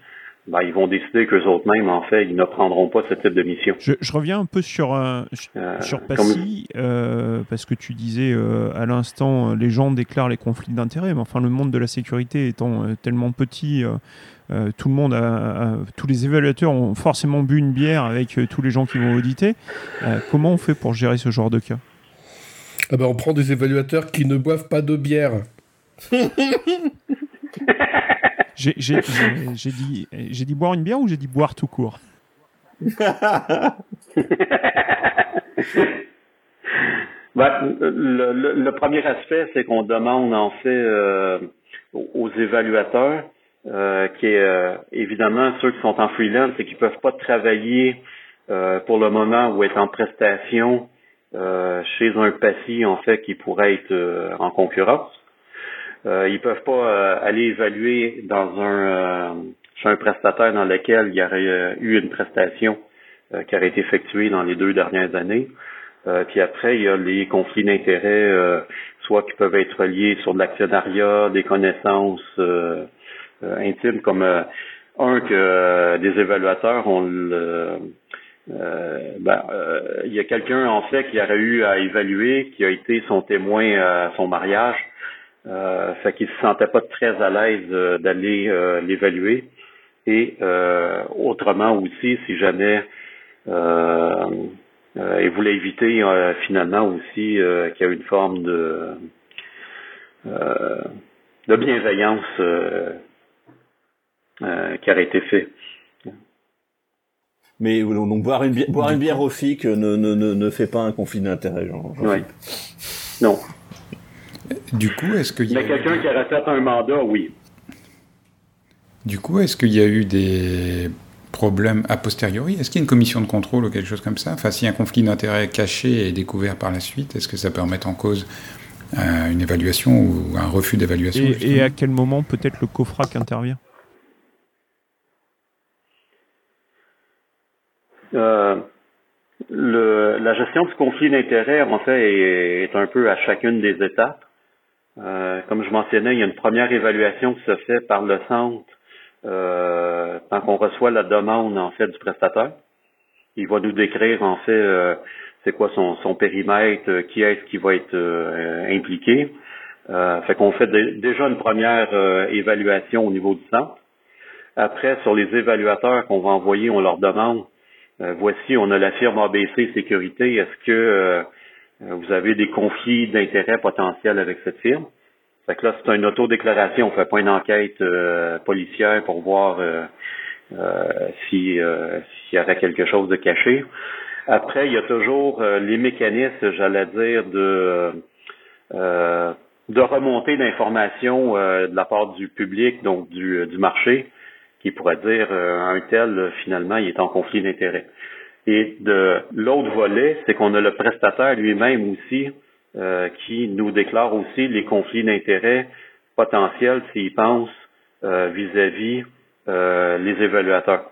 ben, ils vont décider qu'eux autres mêmes, en fait, ils ne prendront pas ce type de mission. Je, reviens un peu sur, euh, euh, sur Passy, euh, parce que tu disais à l'instant, les gens déclarent les conflits d'intérêts, mais enfin, le monde de la sécurité étant tellement petit, tout le monde a, tous les évaluateurs ont forcément bu une bière avec tous les gens qui vont auditer. comment on fait pour gérer ce genre de cas? Ah ben, On prend des évaluateurs qui ne boivent pas de bière. [LAUGHS] J'ai dit, dit boire une bière ou j'ai dit boire tout court? [LAUGHS] Bah, le, premier aspect, c'est qu'on demande en fait euh, aux évaluateurs, euh, qui est euh, évidemment ceux qui sont en freelance et qui peuvent pas travailler pour le moment ou être en prestation chez un PASI en fait qui pourrait être en concurrence. Euh, ils peuvent pas euh, aller évaluer dans un euh, chez un prestataire dans lequel il y aurait euh, eu une prestation qui aurait été effectuée dans les deux dernières années. puis après, il y a les conflits d'intérêts, soit qui peuvent être liés sur de l'actionnariat, des connaissances intimes, comme un que des évaluateurs ont le ben, il y a quelqu'un en fait qui aurait eu à évaluer, qui a été son témoin à son mariage, euh, fait qu'il se sentait pas très à l'aise euh, d'aller euh, l'évaluer. Et autrement aussi, si jamais il voulait éviter finalement aussi qu'il y ait une forme de de bienveillance qui aurait été fait. Mais donc boire une bière, boire une bière au FIC ne, ne, ne, fait pas un conflit d'intérêt, Jean. Oui. Non. Du coup, est-ce qu'il y a... quelqu'un qui a fait un mandat, oui. Du coup, est-ce qu'il y a eu des problèmes a posteriori? Est-ce qu'il y a une commission de contrôle ou quelque chose comme ça? Enfin, si un conflit d'intérêt caché est découvert par la suite, est-ce que ça peut remettre en cause euh, une évaluation ou un refus d'évaluation et, à quel moment peut-être le COFRAC intervient? Euh, la gestion du conflit d'intérêt, en fait, est, un peu à chacune des étapes. Euh, comme je mentionnais, il y a une première évaluation qui se fait par le centre euh, tant qu'on reçoit la demande en fait du prestataire. Il va nous décrire en fait euh, c'est quoi son, son périmètre, euh, qui est-ce qui va être impliqué. fait qu'on fait déjà une première évaluation au niveau du centre. Après, sur les évaluateurs qu'on va envoyer, on leur demande voici, on a la firme ABC Sécurité, est-ce que euh, vous avez des conflits d'intérêts potentiels avec cette firme. Fait que là, c'est une autodéclaration. On fait pas une enquête euh, policière pour voir euh, si s'il y aurait quelque chose de caché. Après, il y a toujours les mécanismes, j'allais dire, de de remontée d'informations de la part du public, donc du, du marché, qui pourrait dire un tel, finalement, il est en conflit d'intérêts. Et de l'autre volet, c'est qu'on a le prestataire lui-même aussi euh, qui nous déclare aussi les conflits d'intérêts potentiels s'il pense euh, vis-à-vis euh, les évaluateurs.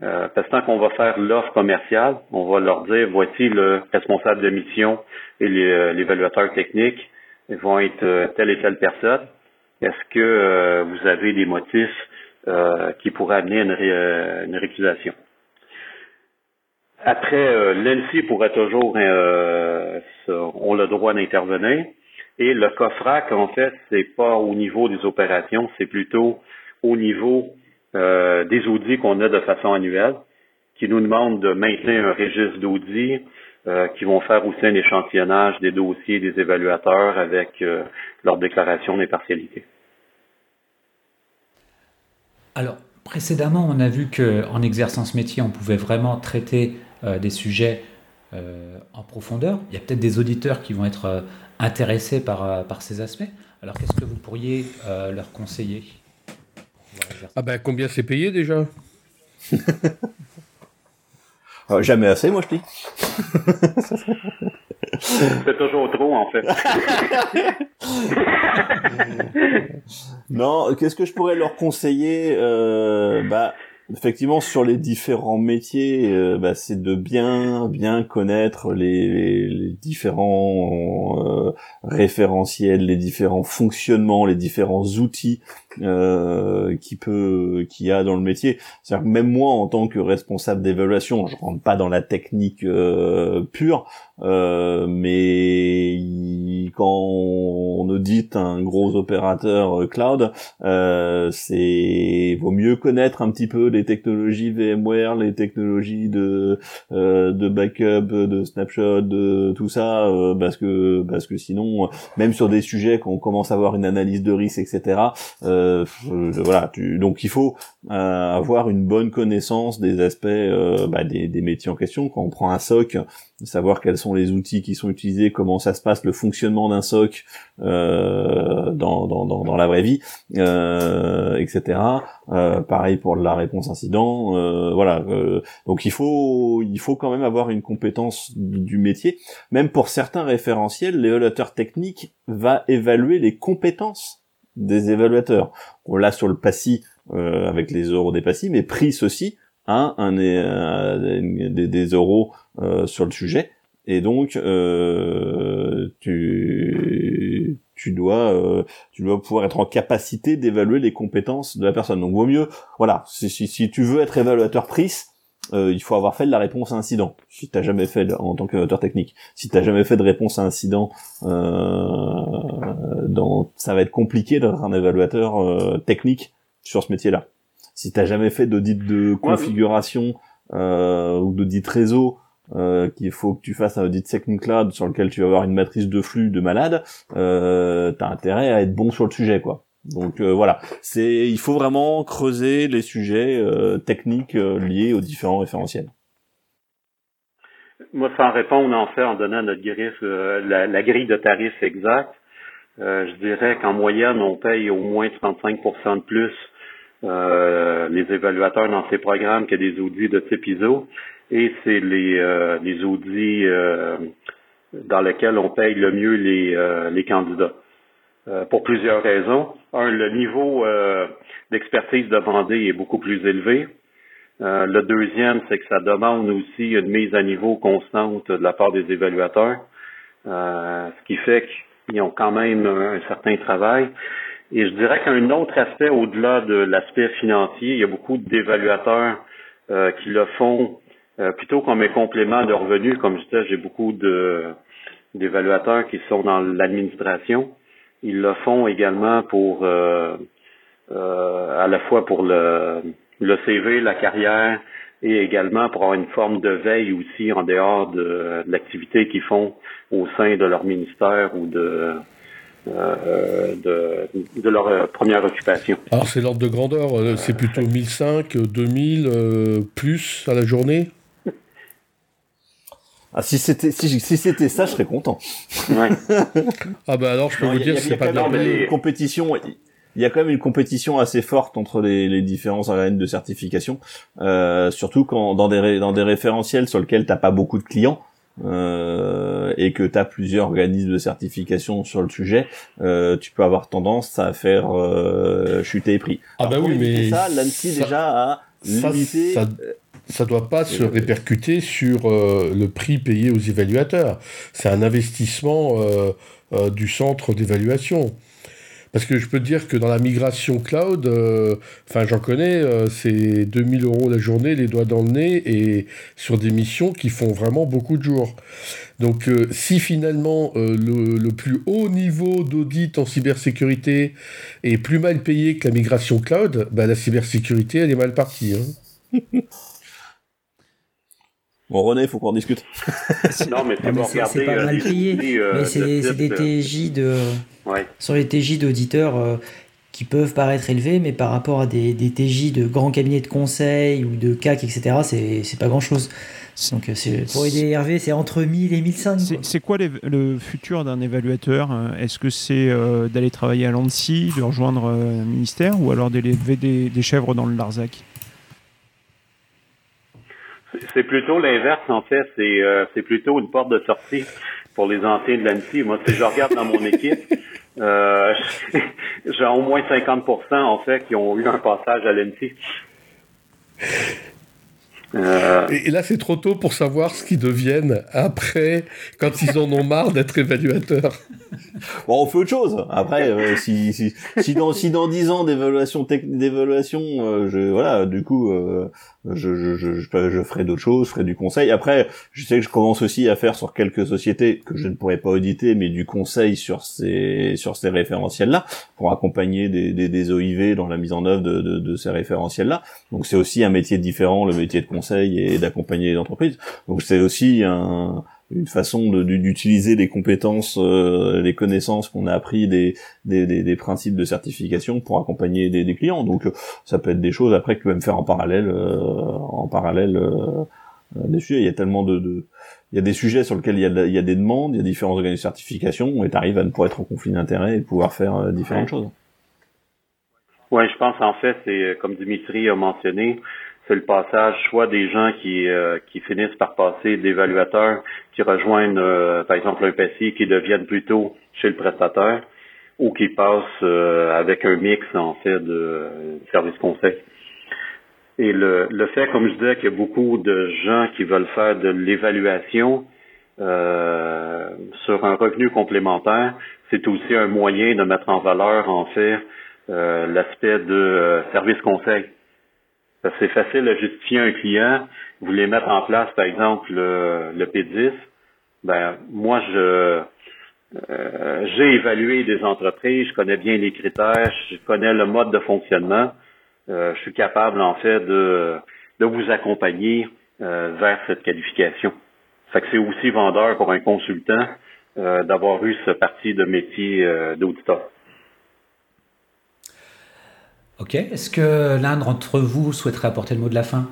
parce que tant qu'on va faire l'offre commerciale, on va leur dire voici le responsable de mission et l'évaluateur technique vont être telle et telle personne. Est-ce que vous avez des motifs qui pourraient amener une, une récusation? Après, euh, pourrait toujours euh, ont le droit d'intervenir. Et le COFRAC, en fait, c'est pas au niveau des opérations, c'est plutôt au niveau euh, des audits qu'on a de façon annuelle, qui nous demandent de maintenir un registre d'audits, euh, qui vont faire aussi un échantillonnage des dossiers des évaluateurs avec leur déclaration d'impartialité. Alors, précédemment, on a vu qu'en exerçant ce métier, on pouvait vraiment traiter des sujets en profondeur. Il y a peut-être des auditeurs qui vont être intéressés par, par ces aspects. Alors, qu'est-ce que vous pourriez leur conseiller? Ah ben combien c'est payé déjà? Euh, [LAUGHS] Jamais assez, moi je dis. [LAUGHS] c'est toujours trop en fait. [LAUGHS] non, qu'est-ce que je pourrais leur conseiller? Euh, Bah effectivement sur les différents métiers, euh, bah, c'est de bien bien connaître les, différents euh, référentiels, les différents fonctionnements, les différents outils euh, qui peut qui a dans le métier. C'est-à-dire même moi en tant que responsable d'évaluation, je rentre pas dans la technique euh, pure, euh, mais quand on audite un gros opérateur cloud, euh, c'est vaut mieux connaître un petit peu les technologies VMware, les technologies de euh, de backup, de snapshot, de tout ça, euh, parce que parce que sinon, même sur des sujets qu'on commence à avoir une analyse de risque, etc. Euh, voilà, tu, donc il faut avoir une bonne connaissance des aspects bah, des, des métiers en question. Quand on prend un SOC, savoir quels sont les outils qui sont utilisés, comment ça se passe, le fonctionnement d'un SOC euh, dans, dans, dans, dans, la vraie vie, euh, etc. Euh, pareil pour la réponse incident. Euh, voilà. Euh, donc il faut il faut quand même avoir une compétence du métier. Même pour certains référentiels, l'évaluateur technique va évaluer les compétences des évaluateurs. On l'a sur le PASSI avec les euros des PASSI, mais PRIS aussi un, un, des, des euros euh, sur le sujet et donc euh, tu tu dois euh, tu dois pouvoir être en capacité d'évaluer les compétences de la personne donc vaut mieux voilà si, si, si tu veux être évaluateur prise euh, il faut avoir fait de la réponse à incident si t'as jamais fait en tant qu'évaluateur technique si t'as jamais fait de réponse à incident euh, dans ça va être compliqué d'être un évaluateur euh, technique sur ce métier là si t'as jamais fait d'audit de configuration euh, ou d'audit réseau euh, qu'il faut que tu fasses un audit Second Cloud sur lequel tu vas avoir une matrice de flux de malade, euh, t'as intérêt à être bon sur le sujet, quoi. Donc euh, voilà, c'est il faut vraiment creuser les sujets euh, techniques euh, liés aux différents référentiels. Moi, sans répondre en fait en donnant notre grille, la, la, grille de tarifs exacte, je dirais qu'en moyenne, on paye au moins 35% de plus les évaluateurs dans ces programmes que des audits de type ISO et c'est les, euh, les audits euh, dans lesquels on paye le mieux les, euh, les candidats. Pour plusieurs raisons. Un, le niveau d'expertise demandé est beaucoup plus élevé. le deuxième, c'est que ça demande aussi une mise à niveau constante de la part des évaluateurs, ce qui fait qu'ils ont quand même un, certain travail. Et je dirais qu'un autre aspect, au-delà de l'aspect financier, il y a beaucoup d'évaluateurs qui le font euh, plutôt comme un complément de revenus, comme je disais, j'ai beaucoup d'évaluateurs qui sont dans l'administration. Ils le font également pour euh, euh, à la fois pour le, CV, la carrière et également pour avoir une forme de veille aussi en dehors de, l'activité qu'ils font au sein de leur ministère ou de de, de, leur première occupation. Alors c'est l'ordre de grandeur, c'est plutôt 1005, 2000 plus à la journée? Ah, si c'était si, si c'était ça, je serais content. Ouais. [LAUGHS] ah bah alors je peux vous dire c'est pas bien. Une compétition, il y a quand même une compétition assez forte entre les, les différents arènes de certification, euh, surtout quand dans des dans des référentiels sur lesquels t'as pas beaucoup de clients. Euh, et que tu as plusieurs organismes de certification sur le sujet, euh, tu peux avoir tendance à faire euh, chuter les prix. Ah bah oui, mais ça, l'ANSI déjà a limité. Ça, ça doit pas se répercuter sur euh, le prix payé aux évaluateurs. C'est un investissement euh, euh, du centre d'évaluation. Parce que je peux te dire que dans la migration cloud, euh, enfin j'en connais, euh, c'est 2000 euros la journée, les doigts dans le nez, et sur des missions qui font vraiment beaucoup de jours. Donc euh, si finalement le, plus haut niveau d'audit en cybersécurité est plus mal payé que la migration cloud, bah, la cybersécurité elle est mal partie. Hein. [LAUGHS] Bon, René, il faut qu'on discute. [LAUGHS] non, mais c'est pas mal payé. mais c'est des TJ de, sur les TJ d'auditeurs euh, qui peuvent paraître élevés, mais par rapport à des, des TJ de grands cabinets de conseil ou de CAC, etc., c'est pas grand-chose. Donc euh, pour aider Hervé, c'est entre 1000 et 1005. C'est quoi le futur d'un évaluateur Est-ce que c'est euh, d'aller travailler à l'ANSI, de rejoindre un ministère, ou alors d'élever des, des, chèvres dans le Larzac? C'est plutôt l'inverse, en fait. C'est plutôt une porte de sortie pour les anciens de l'ANSI. Moi, si je regarde dans mon équipe, euh, [LAUGHS] j'ai au moins 50% en fait qui ont eu un passage à l'ANSI. Euh... Et là, c'est trop tôt pour savoir ce qu'ils deviennent après, quand ils en ont marre d'être évaluateurs. Bon, on fait autre chose. Après, euh, si, si, si, dans, si dans 10 ans d'évaluation, d'évaluation, euh, je, voilà, du coup, euh, je, je, je, je, ferai d'autres choses, je ferai du conseil. Après, je sais que je commence aussi à faire sur quelques sociétés que je ne pourrais pas auditer, mais du conseil sur ces, sur ces référentiels-là, pour accompagner des, des, des, OIV dans la mise en œuvre de, de, de ces référentiels-là. Donc c'est aussi un métier différent, le métier de conseil et d'accompagner les entreprises. Donc c'est aussi un, une façon d'utiliser les compétences, euh, les connaissances qu'on a appris des, des, des, principes de certification pour accompagner des, des, clients. Donc ça peut être des choses après que tu peux même faire en parallèle, euh, en parallèle euh, des sujets. Il y a tellement de, de, il y a des sujets sur lesquels il y a, il y a des demandes, il y a différents organismes de certification et tu arrives à ne pas être en conflit d'intérêts et pouvoir faire différentes choses. Ouais, je pense en fait, c'est comme Dimitri a mentionné, c'est le passage soit des gens qui, euh, qui finissent par passer d'évaluateurs, qui rejoignent euh, par exemple un PSI, qui deviennent plutôt chez le prestataire, ou qui passent euh, avec un mix en fait de service conseil. Et le, le fait, comme je disais, qu'il y a beaucoup de gens qui veulent faire de l'évaluation sur un revenu complémentaire, c'est aussi un moyen de mettre en valeur en fait l'aspect de service conseil c'est facile à justifier un client. Vous voulez mettre en place, par exemple, le, P10. Ben, moi, je euh, j'ai évalué des entreprises, je connais bien les critères, je connais le mode de fonctionnement. Euh, je suis capable, en fait, de, de vous accompagner euh, vers cette qualification. Fait que c'est aussi vendeur pour un consultant d'avoir eu ce parti de métier d'auditeur. Ok. Est-ce que l'un d'entre vous souhaiterait apporter le mot de la fin?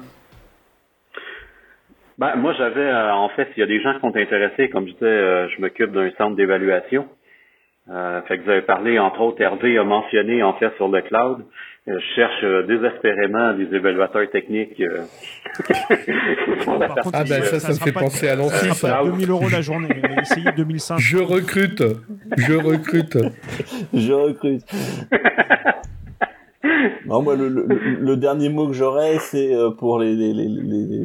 Ben, moi, j'avais, euh, en fait, il y a des gens qui sont intéressés, comme je disais, euh, je m'occupe d'un centre d'évaluation. Euh, fait que vous avez parlé, entre autres, Hervé a mentionné, en fait, sur le cloud. je cherche désespérément des évaluateurs techniques. [LAUGHS] ah ben ça, ça, me fait penser à l'ancien. Ça 2000 euros la journée, essayez 2500. Je recrute, je recrute. [LAUGHS] je recrute. Non, moi, le, le, dernier mot que j'aurais, c'est euh, pour les, les, les,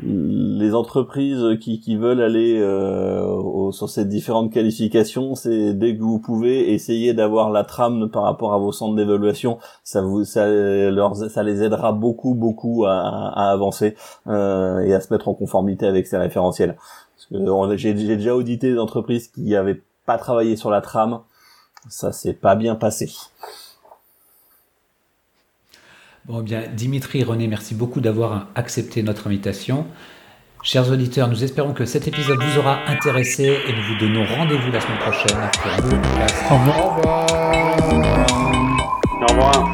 les, entreprises qui, qui veulent aller euh, sur ces différentes qualifications, c'est dès que vous pouvez essayer d'avoir la trame par rapport à vos centres d'évaluation, ça vous ça leur ça les aidera beaucoup beaucoup à, à avancer euh, et à se mettre en conformité avec ces référentiels. J'ai déjà audité des entreprises qui avaient pas travaillé sur la trame, ça s'est pas bien passé. Bon, eh bien, Dimitri, René, merci beaucoup d'avoir accepté notre invitation. Chers auditeurs, nous espérons que cet épisode vous aura intéressé et nous vous donnons rendez-vous la semaine prochaine pour un nouveau podcast. Au revoir. Au revoir.